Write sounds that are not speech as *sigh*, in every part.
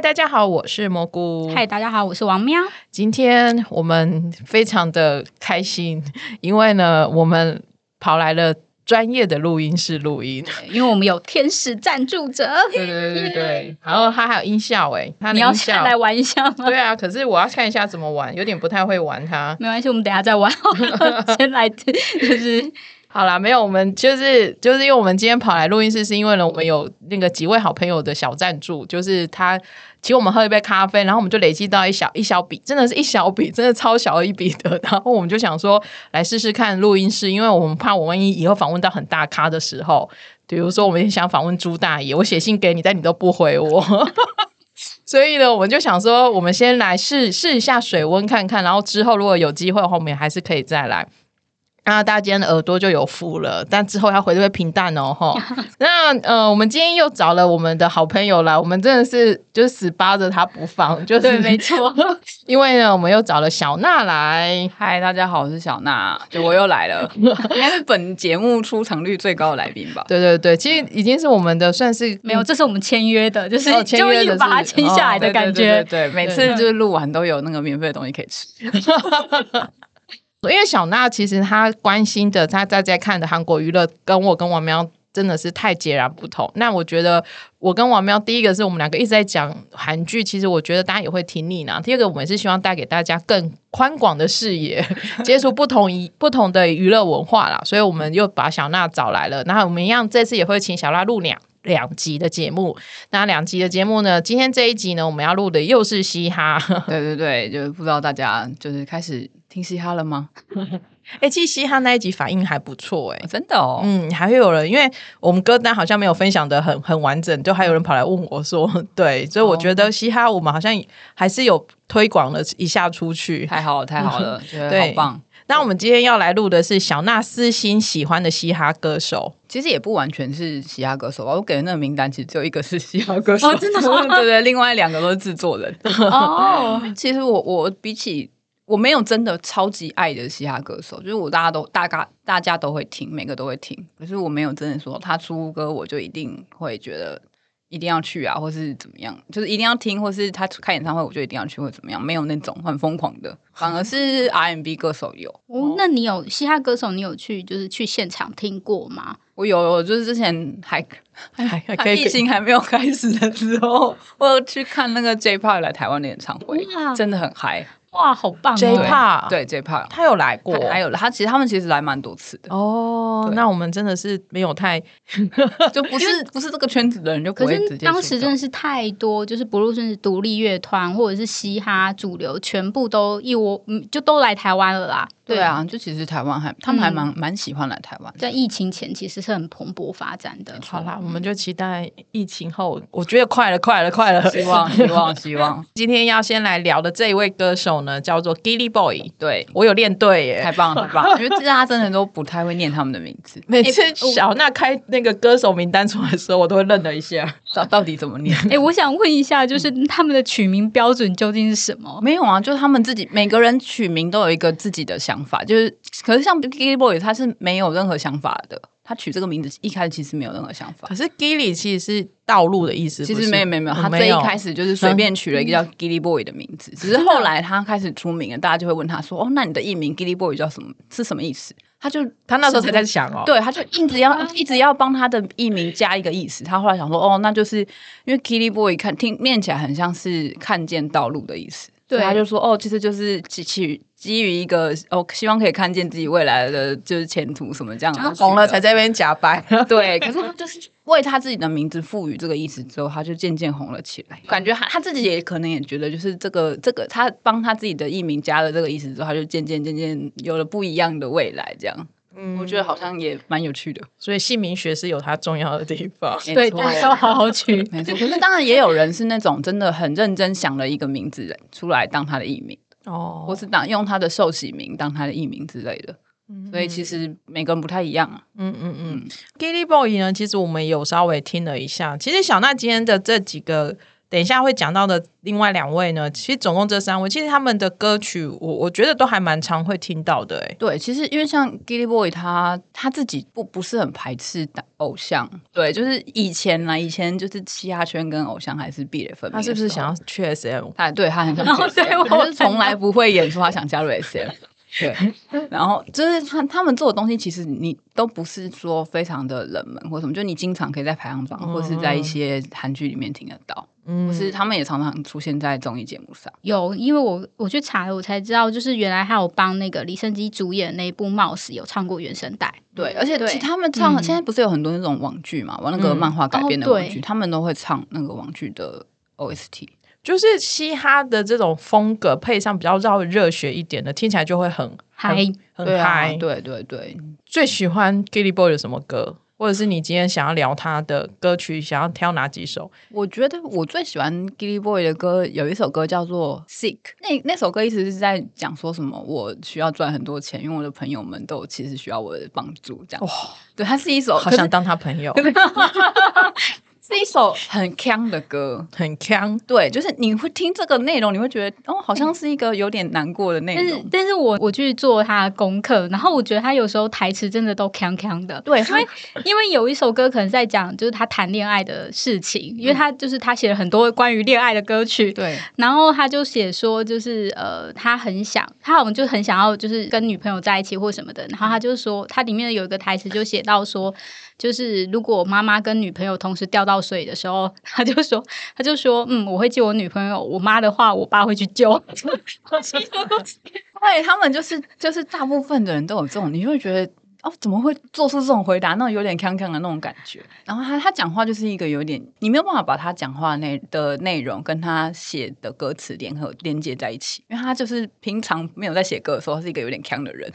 嗨，大家好，我是蘑菇。嗨，大家好，我是王喵。今天我们非常的开心，因为呢，我们跑来了专业的录音室录音。因为我们有天使赞助者。对对对对，然后他还有音效哎，它你要下来玩一下吗？对啊，可是我要看一下怎么玩，有点不太会玩它。没关系，我们等下再玩。*laughs* 先来就是好啦，没有，我们就是就是因为我们今天跑来录音室，是因为呢，我们有那个几位好朋友的小赞助，就是他请我们喝一杯咖啡，然后我们就累积到一小一小笔，真的是一小笔，真的超小一笔的。然后我们就想说，来试试看录音室，因为我们怕我万一以后访问到很大咖的时候，比如说我们想访问朱大爷，我写信给你，但你都不回我。*laughs* 所以呢，我们就想说，我们先来试试一下水温看看，然后之后如果有机会，后面还是可以再来。那大家今天的耳朵就有福了，但之后要回归平淡哦，哈。*laughs* 那呃，我们今天又找了我们的好朋友来，我们真的是就是死扒着他不放，就是对，没错。*laughs* 因为呢，我们又找了小娜来。嗨，大家好，我是小娜，就我又来了，*laughs* 应该是本节目出场率最高的来宾吧？对对对，其实已经是我们的算是没有，这是我们签约的，就是签约的把它签下来的感觉。对，每次就是录完都有那个免费的东西可以吃。因为小娜其实她关心的，她在在看的韩国娱乐，跟我跟王喵真的是太截然不同。那我觉得我跟王喵，第一个是我们两个一直在讲韩剧，其实我觉得大家也会听腻呢。第二个，我们是希望带给大家更宽广的视野，*laughs* 接触不同一不同的娱乐文化啦。所以我们又把小娜找来了。那我们一样这次也会请小娜录两两集的节目。那两集的节目呢，今天这一集呢，我们要录的又是嘻哈。*laughs* 对对对，就不知道大家就是开始。听嘻哈了吗？*laughs* 哎，其实嘻哈那一集反应还不错，哎，真的哦。嗯，还会有人，因为我们歌单好像没有分享的很很完整，就还有人跑来问我说，*laughs* 对，所以我觉得嘻哈我们好像还是有推广了一下出去，太好了，太好了，觉得好棒。那我们今天要来录的是小娜私心喜欢的嘻哈歌手，其实也不完全是嘻哈歌手吧。我给的那个名单其实只有一个是嘻哈歌手，真的，*laughs* 对对，另外两个都是制作人。*laughs* 哦，其实我我比起。我没有真的超级爱的嘻哈歌手，就是我大家都大概大家都会听，每个都会听。可是我没有真的说他出歌我就一定会觉得一定要去啊，或是怎么样，就是一定要听，或是他开演唱会我就一定要去，或怎么样，没有那种很疯狂的。反而是 RMB 歌手有。哦，那你有嘻哈歌手，你有去就是去现场听过吗？我有，我就是之前还还还疫情还没有开始的时候，*laughs* 我有去看那个 J-Pop 来台湾的演唱会，真的很嗨。哇，好棒！J-Pop 对 J-Pop，他有来过，还有他其实他们其实来蛮多次的哦。那我们真的是没有太，*laughs* 就不是不是这个圈子的人就不会直接。当时真的是太多，就是不论是独立乐团或者是嘻哈主流，全部都一窝，就都来台湾了啦。对啊，就其实台湾还他们还蛮蛮喜欢来台湾，在疫情前其实是很蓬勃发展的。好啦，我们就期待疫情后，我觉得快了，快了，快了，希望希望希望。今天要先来聊的这一位歌手呢，叫做 Gilly Boy。对我有练对耶，太棒了太棒了！因为大家真的都不太会念他们的名字，每次小娜开那个歌手名单出来的时候，我都会愣了一下，到到底怎么念？*laughs* 哎，我想问一下，就是他们的取名标准究竟是什么？没有啊，就是他们自己每个人取名都有一个自己的想法，就是。可是像 Gilly Boy，他是没有任何想法的。他取这个名字一开始其实没有任何想法。可是 Gilly 其实是道路的意思，其实没有没有没有。他这一开始就是随便取了一个叫 Gilly Boy 的名字，只是后来他开始出名了，大家就会问他说：“哦，那你的艺名 Gilly Boy 叫什么？是什么意思？”他就他那时候才在想哦，对，他就一直要一直要帮他的艺名加一个意思。他后来想说：“哦，那就是因为 Gilly Boy 看听念起来很像是看见道路的意思。”对，他就说：“哦，其实就是起起。”基于一个哦，希望可以看见自己未来的就是前途什么这样，他红了才在那边假白。*laughs* 对，*laughs* 可是他就是为他自己的名字赋予这个意思之后，他就渐渐红了起来。感觉他他自己也可能也觉得，就是这个这个他帮他自己的艺名加了这个意思之后，他就渐渐渐渐有了不一样的未来。这样，嗯，我觉得好像也蛮有趣的。所以姓名学是有它重要的地方，对，要好好取。*laughs* 没错，可是当然也有人是那种真的很认真想了一个名字出来当他的艺名。哦，或是当用他的受洗名当他的艺名之类的，所以其实每个人不太一样啊。嗯嗯嗯，Gilly Boy 呢，其实我们有稍微听了一下。其实小娜今天的这几个等一下会讲到的另外两位呢，其实总共这三位，其实他们的歌曲，我我觉得都还蛮常会听到的。哎，对，其实因为像 Gilly Boy 他他自己不不是很排斥偶像，对，就是以前呢，以前就是嘻哈圈跟偶像还是壁垒分明。他是不是想要去 SM？他对他很想去 *laughs* SM，他是从来不会演出他想加入 SM。对，*laughs* 然后就是他他们做的东西，其实你都不是说非常的冷门或什么，就你经常可以在排行榜或是在一些韩剧里面听得到，嗯，或是他们也常常出现在综艺节目上。有，因为我我去查了，我才知道，就是原来还有帮那个李圣基主演那一部《冒死》有唱过原声带。对，而且其他们唱，现在不是有很多那种网剧嘛，玩那个漫画改编的网剧，他们都会唱那个网剧的 OST。就是嘻哈的这种风格，配上比较绕热血一点的，听起来就会很嗨，很嗨。对对对，最喜欢 Gilly Boy 有什么歌，或者是你今天想要聊他的歌曲，想要挑哪几首？我觉得我最喜欢 Gilly Boy 的歌，有一首歌叫做《Sick》。那那首歌意思是在讲说什么？我需要赚很多钱，因为我的朋友们都其实需要我的帮助。这样哇，对，他是一首好想当他朋友。*laughs* 是一首很腔的歌，很腔。对，就是你会听这个内容，你会觉得哦，好像是一个有点难过的内容。但是，但是我我去做他的功课，然后我觉得他有时候台词真的都腔腔的。对，因为因为有一首歌可能在讲就是他谈恋爱的事情，因为他就是他写了很多关于恋爱的歌曲。对，然后他就写说，就是呃，他很想，他好像就很想要，就是跟女朋友在一起或什么的。然后他就说，他里面有一个台词就写到说。就是如果妈妈跟女朋友同时掉到水的时候，他就说，他就说，嗯，我会救我女朋友。我妈的话，我爸会去救。*laughs* *laughs* 对，他们就是就是大部分的人都有这种，你就会觉得哦，怎么会做出这种回答？那种有点康康的那种感觉。然后他他讲话就是一个有点，你没有办法把他讲话内的内容跟他写的歌词联合连接在一起，因为他就是平常没有在写歌的时候，是一个有点康的人。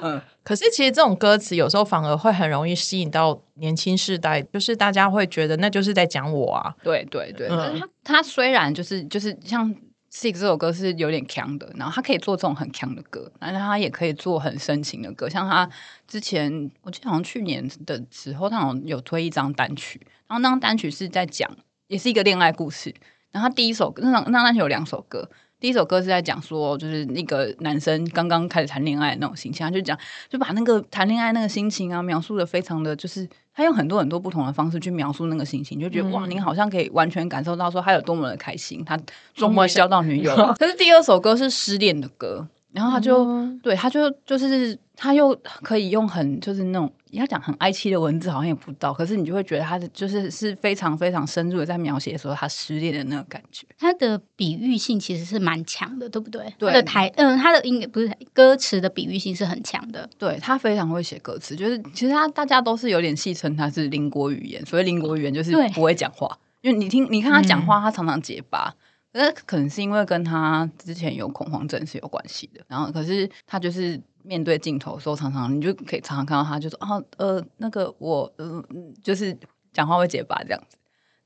嗯，*laughs* 可是其实这种歌词有时候反而会很容易吸引到年轻世代，就是大家会觉得那就是在讲我啊。对对对，他他虽然就是就是像《Six》这首歌是有点强的，然后他可以做这种很强的歌，但是他也可以做很深情的歌。像他之前，我记得好像去年的时候，他好像有推一张单曲，然后那张单曲是在讲，也是一个恋爱故事。然后他第一首那张那张单曲有两首歌。第一首歌是在讲说，就是那个男生刚刚开始谈恋爱那种心情，他就讲，就把那个谈恋爱那个心情啊，描述的非常的就是，他用很多很多不同的方式去描述那个心情，就觉得哇，你好像可以完全感受到说他有多么的开心，他终于交到女友。*laughs* 可是第二首歌是失恋的歌。然后他就对，他就就是他又可以用很就是那种要讲很哀戚的文字，好像也不到，可是你就会觉得他的就是是非常非常深入的在描写说他失恋的那个感觉。他的比喻性其实是蛮强的，对不对？对，的台嗯，他的应该不是歌词的比喻性是很强的。对他非常会写歌词，就是其实他大家都是有点戏称他是邻国语言，所以邻国语言就是不会讲话，因为你听你看他讲话，他常常结巴。那可能是因为跟他之前有恐慌症是有关系的，然后可是他就是面对镜头的时候，常常你就可以常常看到他，就说啊呃那个我嗯就是讲话会结巴这样子，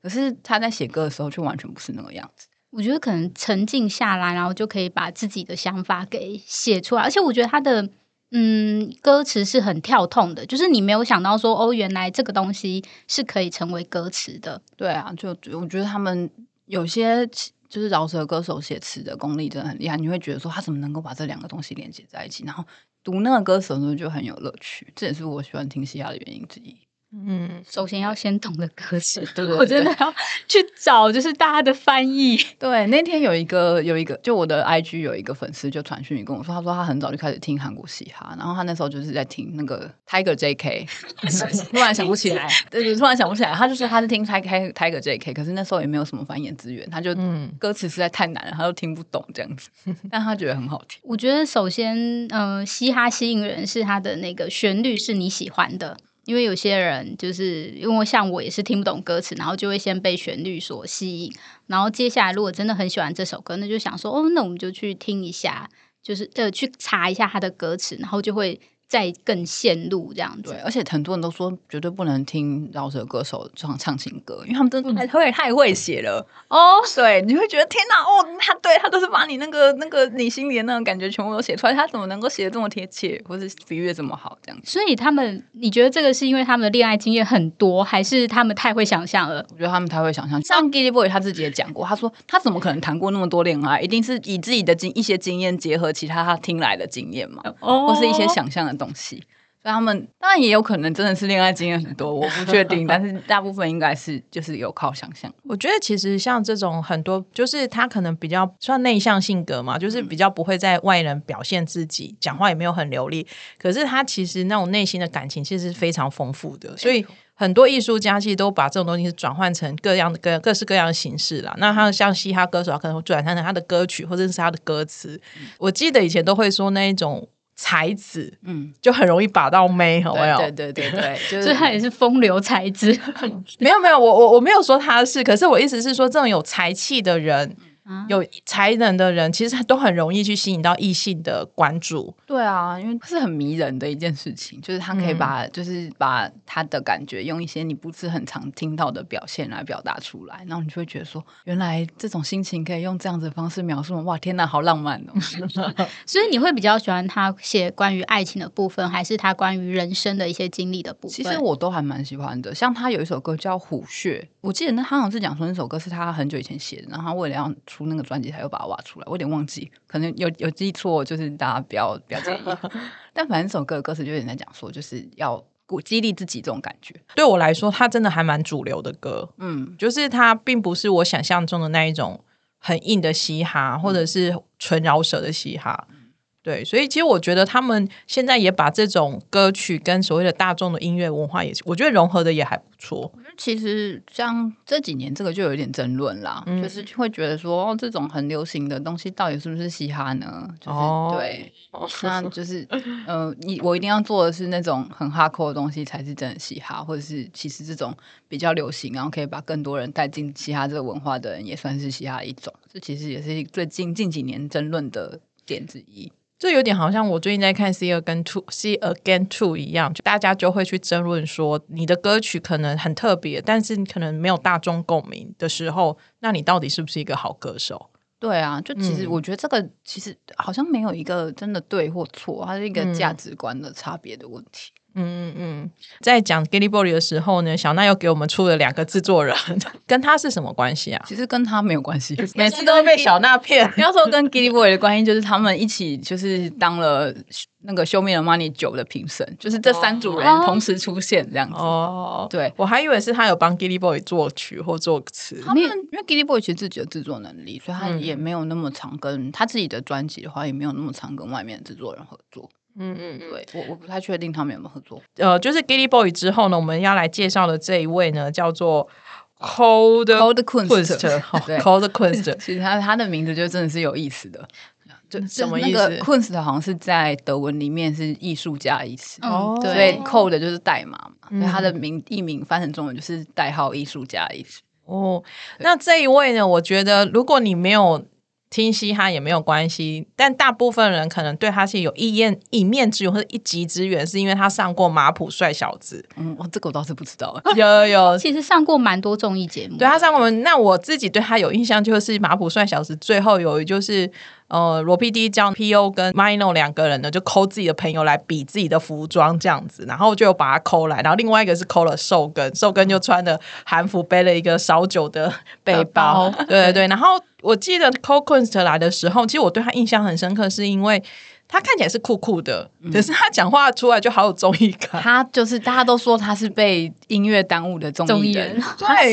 可是他在写歌的时候却完全不是那个样子。我觉得可能沉静下来，然后就可以把自己的想法给写出来，而且我觉得他的嗯歌词是很跳痛的，就是你没有想到说哦原来这个东西是可以成为歌词的。对啊，就我觉得他们有些。就是饶舌歌手写词的功力真的很厉害，你会觉得说他怎么能够把这两个东西连接在一起，然后读那个歌手的时候就很有乐趣，这也是我喜欢听嘻哈的原因之一。嗯，首先要先懂得歌词，对我真的要去找，就是大家的翻译。对，那天有一个有一个，就我的 IG 有一个粉丝就传讯跟我说，他说他很早就开始听韩国嘻哈，然后他那时候就是在听那个 Tiger JK，*laughs* 突然想不起来，*laughs* 对，突然想不起来，他就是他是听 Tiger Tiger JK，可是那时候也没有什么翻译资源，他就歌词实在太难了，他都听不懂这样子，*laughs* 但他觉得很好听。我觉得首先，嗯，嘻哈吸引人是他的那个旋律是你喜欢的。因为有些人就是因为像我也是听不懂歌词，然后就会先被旋律所吸引，然后接下来如果真的很喜欢这首歌，那就想说哦，那我们就去听一下，就是呃去查一下它的歌词，然后就会再更陷入这样子对，。而且很多人都说绝对不能听饶舌歌手唱唱情歌，因为他们真的太会太会写了。哦，对，你会觉得天哪，哦，他对他都是把你那个那个你心里的那种感觉全部都写出来，他怎么能够写的这么贴切，或是比喻的这么好？这样子，所以他们，你觉得这个是因为他们的恋爱经验很多，还是他们太会想象了？我觉得他们太会想象。像 Gilly Boy 他自己也讲过，他说他怎么可能谈过那么多恋爱，一定是以自己的经一些经验结合其他他听来的经验嘛，哦或是一些想象的东西。所以他们当然也有可能真的是恋爱经验很多，我不 *laughs* 确定，但是大部分应该是就是有靠想象。我觉得其实像这种很多，就是他可能比较算内向性格嘛，就是比较不会在外人表现自己，讲话也没有很流利。可是他其实那种内心的感情其实是非常丰富的，所以很多艺术家其实都把这种东西是转换成各样的各各式各样的形式啦。那他像嘻哈歌手，可能会转换成他的歌曲或者是他的歌词。我记得以前都会说那一种才子嗯，就很容易把到妹，有没有？对对对对对，*laughs* 就是所以他也是风流才子。*laughs* 没有没有，我我我没有说他是，可是我意思是说，这种有才气的人、啊有才能的人，其实都很容易去吸引到异性的关注。对啊，因为是很迷人的一件事情，就是他可以把、就是把他的感觉用一些你不是很常听到的表现来表达出来，然后你就会觉得说，原来这种心情可以用这样子的方式描述，哇，天哪，好浪漫哦！*laughs* 所以你会比较喜欢他写关于爱情的部分，还是他关于人生的一些经历的部分？其实我都还蛮喜欢的，像他有一首歌叫《虎穴》，我记得那他好像是讲说那首歌是他很久以前写的，然后他为了要出那个专辑，他又把它挖出来，我有点忘记，可能有有记错，就是大家不要不要介意。*laughs* 但反正这首歌的歌词就有点在讲说，就是要鼓激励自己这种感觉。对我来说，它真的还蛮主流的歌，嗯，就是它并不是我想象中的那一种很硬的嘻哈，或者是纯饶舌的嘻哈。对，所以其实我觉得他们现在也把这种歌曲跟所谓的大众的音乐文化也，我觉得融合的也还不错。其实像这几年这个就有点争论啦，嗯就是会觉得说，哦，这种很流行的东西到底是不是嘻哈呢？就是、哦对，那 *laughs* 就是呃，你我一定要做的是那种很哈扣的东西才是真的嘻哈，或者是其实这种比较流行，然后可以把更多人带进嘻哈这个文化的人，也算是嘻哈一种。这其实也是最近近几年争论的点之一。这有点好像我最近在看《See Again Two》《See Again Two》一样，就大家就会去争论说，你的歌曲可能很特别，但是你可能没有大众共鸣的时候，那你到底是不是一个好歌手？对啊，就其实嗯我觉得这个其实好像没有一个真的对或错，它是一个嗯价值观的差别的问题。嗯嗯嗯，在讲 Gilly Boy 的时候呢，小娜又给我们出了两个制作人，*laughs* 跟他是什么关系啊？其实跟他没有关系，*laughs* 每次都被小娜骗。*laughs* 要说跟 Gilly Boy 的关系，就是他们一起就是当了那个《Show Me the Money》九的评审，就是这三组人哦同时出现这样子。哦，对我还以为是他有帮 Gilly Boy 作曲或作词。他们因为 Gilly Boy 其实自己的制作能力，所以他嗯也没有那么常跟他自己的专辑的话，也没有那么常跟外面的制作人合作。嗯嗯嗯。对我我不太确定他们有没有合作。呃，就是 Gilly Boy 之后呢，我们要来介绍的这一位呢，叫做 Cold Cold Kunst Kunst，*laughs* 对 Cold Kunst。其实他他的名字就真的是有意思的，就什么意思 Kunst 好像是在德文里面是艺术家的意思。哦嗯，所以对，code 就是代码嘛，所以它嗯的名艺名翻成中文就是代号艺术家的意思。哦，那这一位呢？我觉得如果你没有听嘻哈也没有关系，但大部分人可能对他是有一面一面之缘或者一己之缘，是因为他上过马普帅小子，嗯，我这个我倒是不知道。有 *laughs* 有有。*laughs* 其实上过蛮多综艺节目，对他上过那我自己对他有印象，就是马普帅小子最后有就是呃罗 PD 叫 PO 跟 Mino 两个人呢，就抠自己的朋友来比自己的服装这样子，然后就有把他抠来，然后另外一个是抠了寿根，寿根就穿的韩服，背了一个烧酒的背包，包对对对，然后我记得 c o Kunst 来的时候，其实我对他印象很深刻，是因为他看起来是酷酷的，可是他讲话出来就好有综艺感。他就是大家都说他是被音乐耽误的综综艺艺人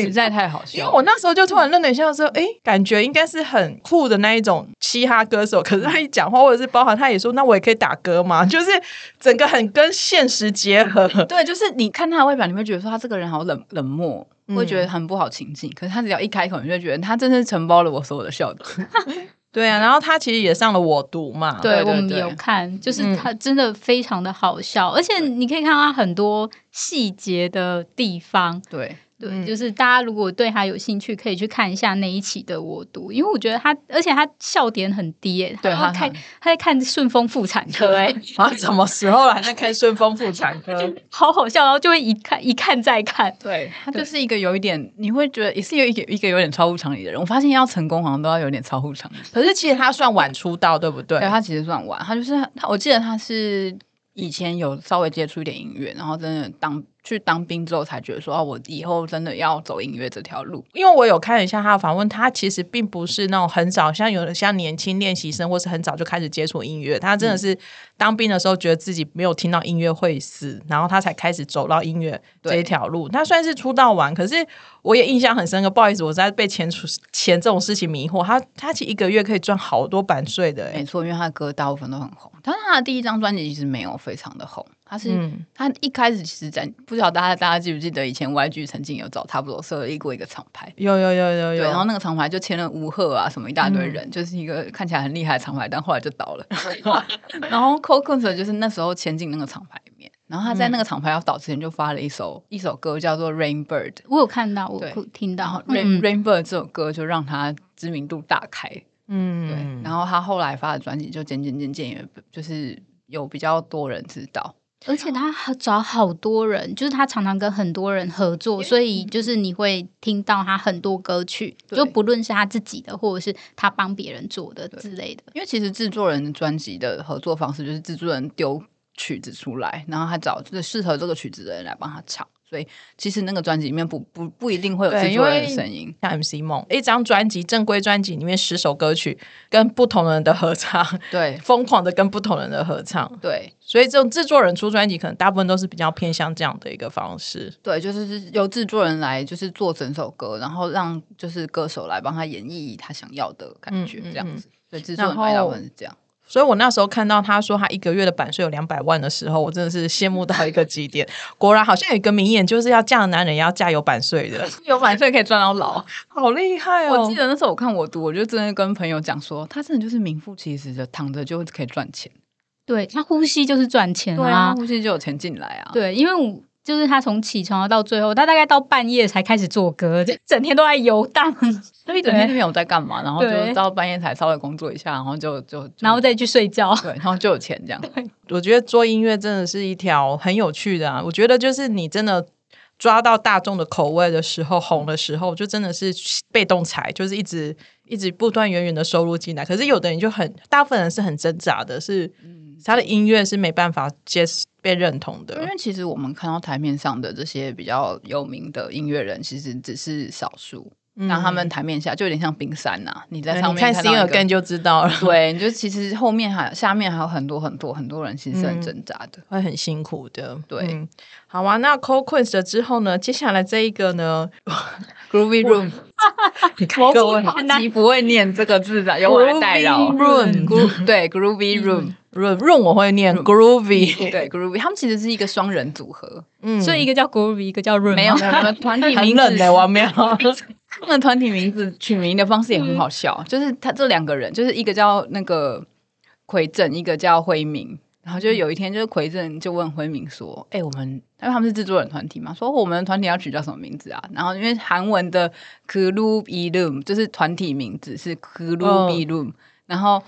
实在太好笑因为。我那时候就突然愣了一下，说：“哎，感觉应该是很酷的那一种嘻哈歌手。”可是他一讲话，或者是包含他也说：“那我也可以打歌吗？” *laughs* 就是整个很跟现实结合。对，就是你看他的外表，你会觉得说他这个人好冷冷漠，嗯会觉得很不好亲近。可是他只要一开口，你就会觉得他真是承包了我所有的笑点。*laughs* 对啊，然后他其实也上了我读嘛。对，对对我们有看，就是嗯。他真的非常的好笑，而且你可以看到他很多细节的地方，对，对，嗯就是大家如果对他有兴趣，可以去看一下那一期的《我读》，因为我觉得他，而且他笑点很低耶，对他他看他在看顺丰妇产科，哎，*laughs* 啊，什么时候还在看顺丰妇产科？*laughs* 好好笑，然后就会一看一看再看，对他就是一个有一点，你会觉得也是有一个一个有点超乎常理的人。我发现要成功好像都要有点超乎常理。可是其实他算晚出道，对不对？对他其实算晚，他就是他，我记得他是以前有稍微接触一点音乐，然后真的当去当兵之后才觉得说，哦，我以后真的要走音乐这条路。因为我有看一下他的访问，他其实并不是那种很早，像有的像年轻练习生，或是很早就开始接触音乐。他真的是当兵的时候，觉得自己没有听到音乐会死，然后他才开始走到音乐这一条路。他算是出道晚，可是我也印象很深刻。不好意思，我在被钱出钱这种事情迷惑。他他其实一个月可以赚好多版税的、欸，没错，因为他的歌大部分都很红，但是他的第一张专辑其实没有非常的红。他是、嗯他一开始其实在不知道大家大家记不记得以前 YG 曾经有找差不多设立过一个厂牌，有有有有，有，然后那个厂牌就签了吴赫啊什么一大堆人，就是一个看起来很厉害的厂牌，但后来就倒了。*laughs* 然后 Coco 就是那时候前进那个厂牌里面，然后他在那个厂牌要倒之前就发了一首一首歌叫做 Rainbird，我有看到，我对听到，Rain、嗯 Rainbird 这首歌就让他知名度大开。对，嗯，然后他后来发的专辑就渐渐渐渐也就是有比较多人知道。而且他好找好多人，就是他常常跟很多人合作，所以就是你会听到他很多歌曲，就不论是他自己的，或者是他帮别人做的之类的。因为其实制作人专辑的合作方式就是制作人丢曲子出来，然后他找就是适合这个曲子的人来帮他唱，所以其实那个专辑里面不不不一定会有制作人的声音。像 MC 梦一张专辑正规专辑里面十首歌曲，跟不同人的合唱，*laughs* 对疯狂的跟不同人的合唱，对所以这种制作人出专辑，可能大部分都是比较偏向这样的一个方式。对，就是是由制作人来就是做整首歌，然后让就是歌手来帮他演绎他想要的感觉，这样子。所以制作人大部分是这样。所以我那时候看到他说他一个月的版税有两百万的时候，我真的是羡慕到一个极点。果然好像有一个名言，就是要嫁的男人也要嫁有版税的，*laughs* 有版税可以赚到老。*laughs* 好厉害哦！我记得那时候我看我读，我就真的跟朋友讲说，他真的就是名副其实的躺着就可以赚钱。对他呼吸就是赚钱对啊，呼吸就有钱进来啊。对，因为我就是他从起床到最后，他大概到半夜才开始做歌，就整天都在游荡，*laughs* 就一整天都没有在干嘛，然后就到半夜才稍微工作一下，然后就就就然后再去睡觉。对，然后就有钱这样。我觉得做音乐真的是一条很有趣的啊！我觉得就是你真的抓到大众的口味的时候，红的时候，就真的是被动财，就是一直一直不断源源的收入进来。可是有的人就很，大部分人是很挣扎的，是他的音乐是没办法接被认同的因。为其实我们看到台面上的这些比较有名的音乐人，其实只是少数。那、他们台面下就有点像冰山呐、你在上面看到 Sing 一个 Again 就知道了，对，你就其实后面还下面还有很多很多很多人，其实是很挣扎的。会很辛苦的。对。嗯好啊。那 Cold Queens 了之后呢？接下来这一个呢 *laughs* Groovy Room，*laughs* 你看各位超级不会念这个字的，由我来代劳。Room Gro- 对 Groovy Room，Room Room 我会念 Groovy，对 Groovy，他们其实是一个双人组合，嗯。所以一个叫 Groovy，一个叫 Run，没有 *laughs* 没有没有团体很名字冷的王喵。他们的团体名字取名的方式也很好笑，*laughs* 就是他这两个人，就是一个叫那个奎正，一个叫辉明。然后就有一天，就是奎正就问辉明说：“哎、我们因为他们是制作人团体嘛，说我们的团体要取叫什么名字啊？”然后因为韩文的 Group Room 就是团体名字是 Group Room，、然后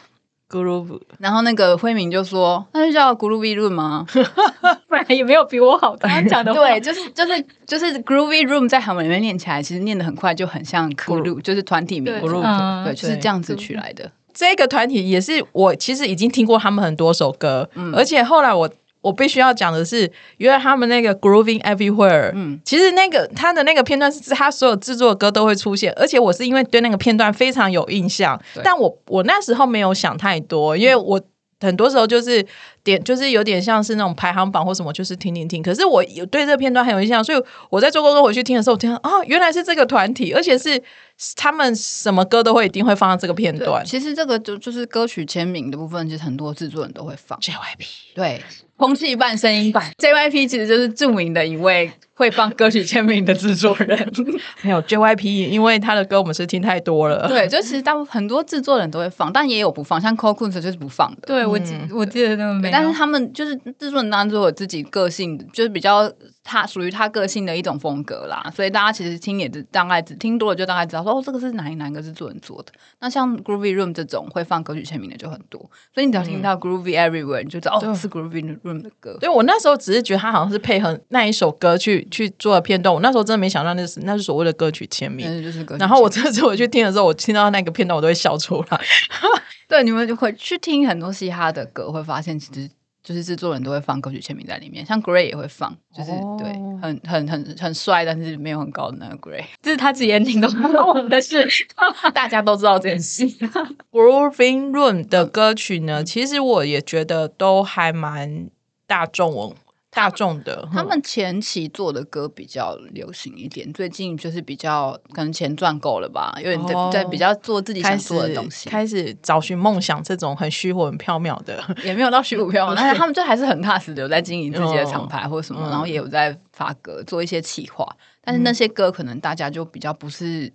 Groove 然后那个辉明就说：“那就叫 Groovy Room 吗？” *laughs* 不然也没有比我好。他讲的 *laughs* 对，就是就是就是 Groovy Room 在韩文里面念起来，其实念的很快，就很像 Groove，就是团体名 Groove，对，就是这样子取来的。这个团体也是我其实已经听过他们很多首歌，而且后来我我必须要讲的是，原来他们那个 Grooving Everywhere，嗯其实那个他的那个片段是他所有制作的歌都会出现，而且我是因为对那个片段非常有印象，但我我那时候没有想太多，因为我。很多时候就是点，就是有点像是那种排行榜或什么，就是听听听。可是我有对这个片段很有印象，所以我在做功课回去听的时候，我听啊哦，原来是这个团体，而且是他们什么歌都会一定会放到这个片段。其实这个就就是歌曲签名的部分，其实很多制作人都会放。JYP 对，空气半、声音版，JYP 其实就是著名的一位会放歌曲签名的制作人。*laughs* 没有 JYP，因为他的歌我们是听太多了。对，就其实大部分很多制作人都会放，但也有不放，像 Coco 就是不放的。对我记我记得那个没但是他们就是制作人当中有自己个性，就是比较他属于他个性的一种风格啦，所以大家其实听也是大概只听多了就大概知道说哦，这个是哪一哪一个制作人做的。那像 Groovy Room 这种会放歌曲签名的就很多，所以你只要听到 Groovy Everywhere，你就知道哦是 Groovy Room 的歌。对我那时候只是觉得他好像是配合那一首歌去去做的片段，我那时候真的没想到那是那是所谓的歌曲签名，就是歌。然后我这次我去听的时候，我听到那个片段我都会笑出来。*laughs* 对，你们就会去听很多嘻哈的歌，会发现其实就是制作人都会放歌曲签名在里面，像 Gray 也会放，就是对，很很很很帅，但是没有很高的那个 Gray，这是他自己连听都不懂的事，*laughs* 大家都知道这件事。*laughs* Grooving Room 的歌曲呢，其实我也觉得都还蛮大众文。大众的，他们前期做的歌比较流行一点，最近就是比较可能钱赚够了吧，有点在在比较做自己想做的东西，开始找寻梦想这种很虚无、很缥缈的，*laughs* 也没有到虚无缥缈，但是他们就还是很踏实的，有在经营自己的厂牌或者什么，然后也有在发歌，做一些企划，但是那些歌可能大家就比较不是。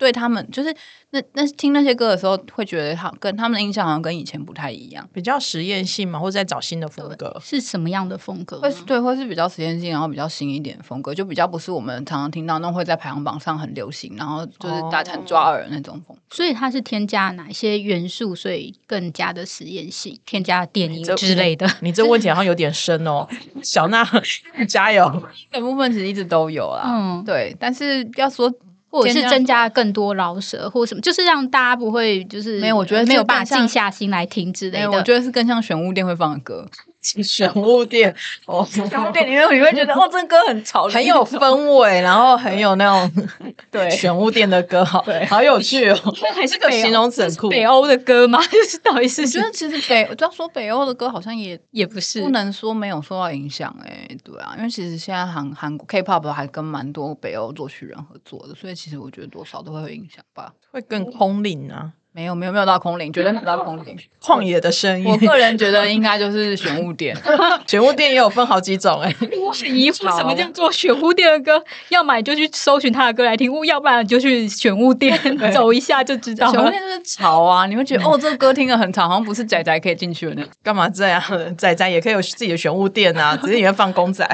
对他们，就是那那听那些歌的时候，会觉得好跟他们的印象好像跟以前不太一样，比较实验性嘛，或者在找新的风格，是什么样的风格？会对，会是比较实验性，然后比较新一点风格，就比较不是我们常常听到那种会在排行榜上很流行，然后就是大家很抓耳那种风。所以它是添加哪些元素，所以更加的实验性，添加电音之类的。你这问题好像有点深哦，小娜 *laughs* 加油。这部分其实一直都有啦，嗯，对，但是要说。或者是增加更多饶舌或什么，就是让大家不会就是没有，我觉得没有办法静下心来听之类的。我觉得是更像玄物店会放的歌。玄物店哦，玄物店里面你会觉得哦，这歌很潮，很有氛围，然后很有那种对玄物店的歌，好好有趣哦。*laughs* 还是个形容词很酷，北欧的歌吗？*laughs* 就是到底是？我觉得其实北，要说北欧的歌，好像也也不是，不能说没有受到影响哎。对啊，因为其实现在韩韩国 K-pop 还跟蛮多北欧作曲人合作的，所以其实我觉得多少都会有影响吧，会更空灵啊。没有没有没有到空灵，绝对没有到空灵。*laughs* 旷野的声音，我个人觉得应该就是玄物店。玄物店也有分好几种哎。*laughs* 我很疑 *laughs* 惑，什么叫做玄物店的歌？要买就去搜寻他的歌来听，要不然就去玄物店走一下就知道。玄物店就是潮啊，你会觉得哦，这个歌听的很潮，好像不是仔仔可以进去的那干嘛这样？仔仔也可以有自己的玄物店啊，只是里面放公仔。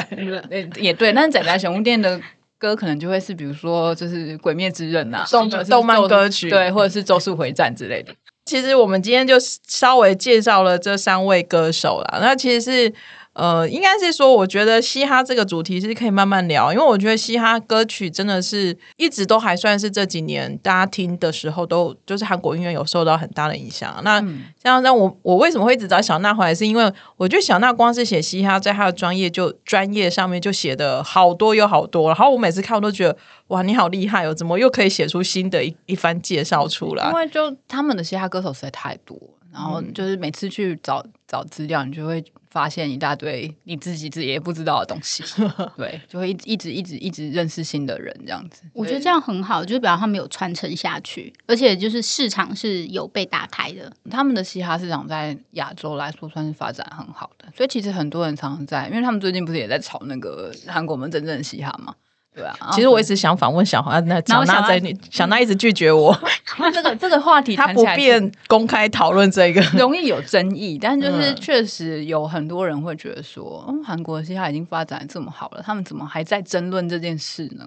也对，但是仔仔玄物店的。歌可能就会是，比如说就是《鬼灭之刃》呐，动动漫歌曲，对，或者是《咒术回战》之类的。其实我们今天就稍微介绍了这三位歌手啦，那其实是。呃，应该是说，我觉得嘻哈这个主题是可以慢慢聊，因为我觉得嘻哈歌曲真的是一直都还算是这几年大家听的时候，都就是韩国音乐有受到很大的影响。那像那我我为什么会一直找小娜回来，是因为我觉得小娜光是写嘻哈，在她的专业就专业上面就写的好多又好多，然后我每次看我都觉得哇，你好厉害哦，怎么又可以写出新的一一番介绍出来？因为就他们的嘻哈歌手实在太多。然后就是每次去找找资料，你就会发现一大堆你自己自己也不知道的东西，*laughs* 对，就会一一直一直一直认识新的人这样子。我觉得这样很好，就是表示他们有传承下去，而且就是市场是有被打开的。他们的嘻哈市场在亚洲来说算是发展很好的，所以其实很多人常常在，因为他们最近不是也在炒那个韩国们真正的嘻哈嘛。对啊，其实我一直想访问小花，那小娜在，小娜一直拒绝我。*laughs* 这个这个话题，他不便公开讨论这个，容易有争议。但就是确实有很多人会觉得说，嗯，韩国现在已经发展这么好了，他们怎么还在争论这件事呢？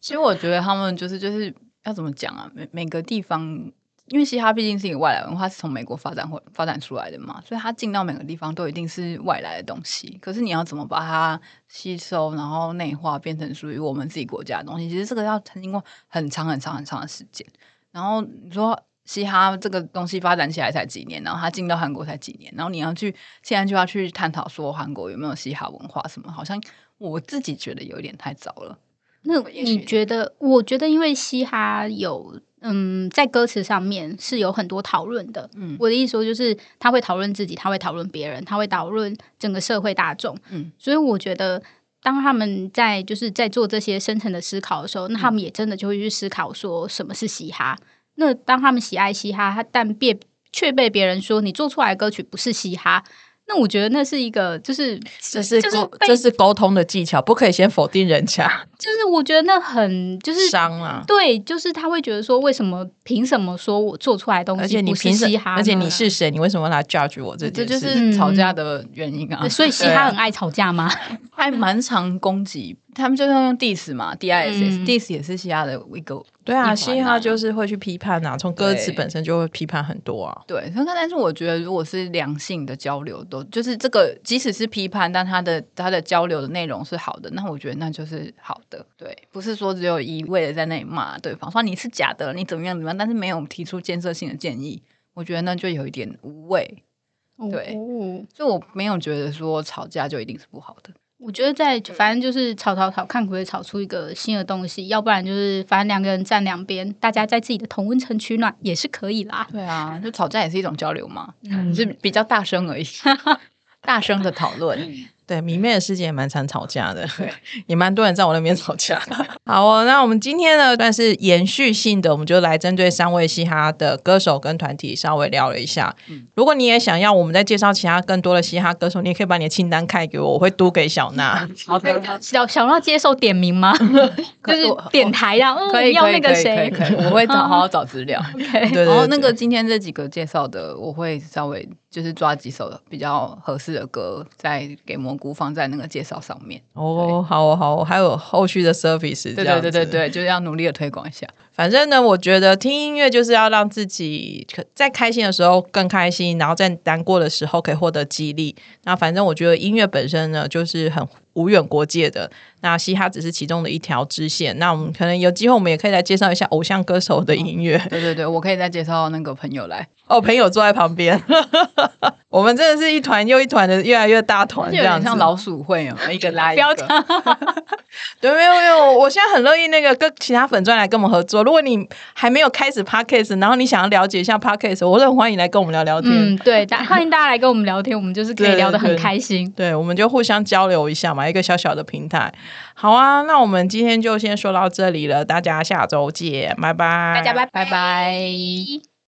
其实我觉得他们就是就是要怎么讲啊，每每个地方。因为嘻哈毕竟是一个外来文化，是从美国发展或发展出来的嘛，所以它进到每个地方都一定是外来的东西。可是你要怎么把它吸收，然后内化，变成属于我们自己国家的东西？其实这个要经过很长很长很长的时间。然后你说嘻哈这个东西发展起来才几年，然后它进到韩国才几年，然后你要去现在就要去探讨说韩国有没有嘻哈文化什么？好像我自己觉得有点太早了。那你觉得？我觉得因为嘻哈有。嗯，在歌词上面是有很多讨论的。嗯，我的意思说，就是他会讨论自己，他会讨论别人，他会讨论整个社会大众。嗯，所以我觉得，当他们在就是在做这些深层的思考的时候，那他们也真的就会去思考说什么是嘻哈。那当他们喜爱嘻哈，但别却被别人说你做出来的歌曲不是嘻哈。那我觉得那是一个，就是这是就是沟这是沟通的技巧，不可以先否定人家，*laughs* 就是我觉得那很就是伤啊。对，就是他会觉得说，为什么凭什么说我做出来的东西你凭什嘻哈？而且你是谁？你为什么来 judge 我这这就件事？是吵架的原因啊对。所以 *laughs* 嘻哈很爱吵架吗？还蛮常攻击，他们就是用 diss 嘛，D I S 嗯 S，diss 也是嘻哈的一个对啊，嘻哈就是会去批判啊，从歌词本身就会批判很多啊。对，但但是我觉得，如果是良性的交流，都就是这个，即使是批判，但他的他的交流的内容是好的，那我觉得那就是好的。对，不是说只有一味的在那里骂对方，说你是假的，你怎么样怎么样，但是没有提出建设性的建议，我觉得那就有一点无谓。对哦所以我没有觉得说吵架就一定是不好的。我觉得在反正就是吵吵吵，看可不可以吵出一个新的东西，要不然就是反正两个人站两边，大家在自己的同温层取暖也是可以啦。对啊，就吵架也是一种交流嘛，嗯只是比较大声而已，*laughs* 大声的讨论。*laughs* 对，迷妹的世界也蛮常吵架的，*laughs* 也蛮多人在我那边吵架。*laughs* 好哦，那我们今天呢，算是延续性的，我们就来针对三位嘻哈的歌手跟团体稍微聊了一下。如果你也想要我们再介绍其他更多的嘻哈歌手，你也可以把你的清单开给我，我会读给小娜。好的，*laughs* 小小娜接受点名吗？就是点台啊，嗯，可以，要那个可以可以谁可以，我会找好好找资料。对对然后那个今天这几个介绍的，我会稍微就是抓几首比较合适的歌，再给蘑菇放在那个介绍上面。哦，好哦好哦，还有后续的 service，对对对对对，就是要努力的推广一下。反正呢，我觉得听音乐就是要让自己可在开心的时候更开心，然后在难过的时候可以获得激励。那反正我觉得音乐本身呢，就是很无远国界的。那嘻哈只是其中的一条支线。那我们可能有机会，我们也可以来介绍一下偶像歌手的音乐。对对对，我可以再介绍那个朋友来，哦，朋友坐在旁边，*laughs* 我们真的是一团又一团的，越来越大团这样像老鼠会哦，一个拉一个。*laughs* 对，没有没有，我现在很乐意那个跟其他粉钻来跟我们合作。如果你还没有开始 podcast，然后你想要了解一下 podcast，我都很欢迎来跟我们聊聊天。嗯，对，大欢迎大家来跟我们聊天，我们就是可以聊得很开心。对，我们就互相交流一下嘛，一个小小的平台。好啊，那我们今天就先说到这里了，大家下周见，拜拜，大家拜拜拜。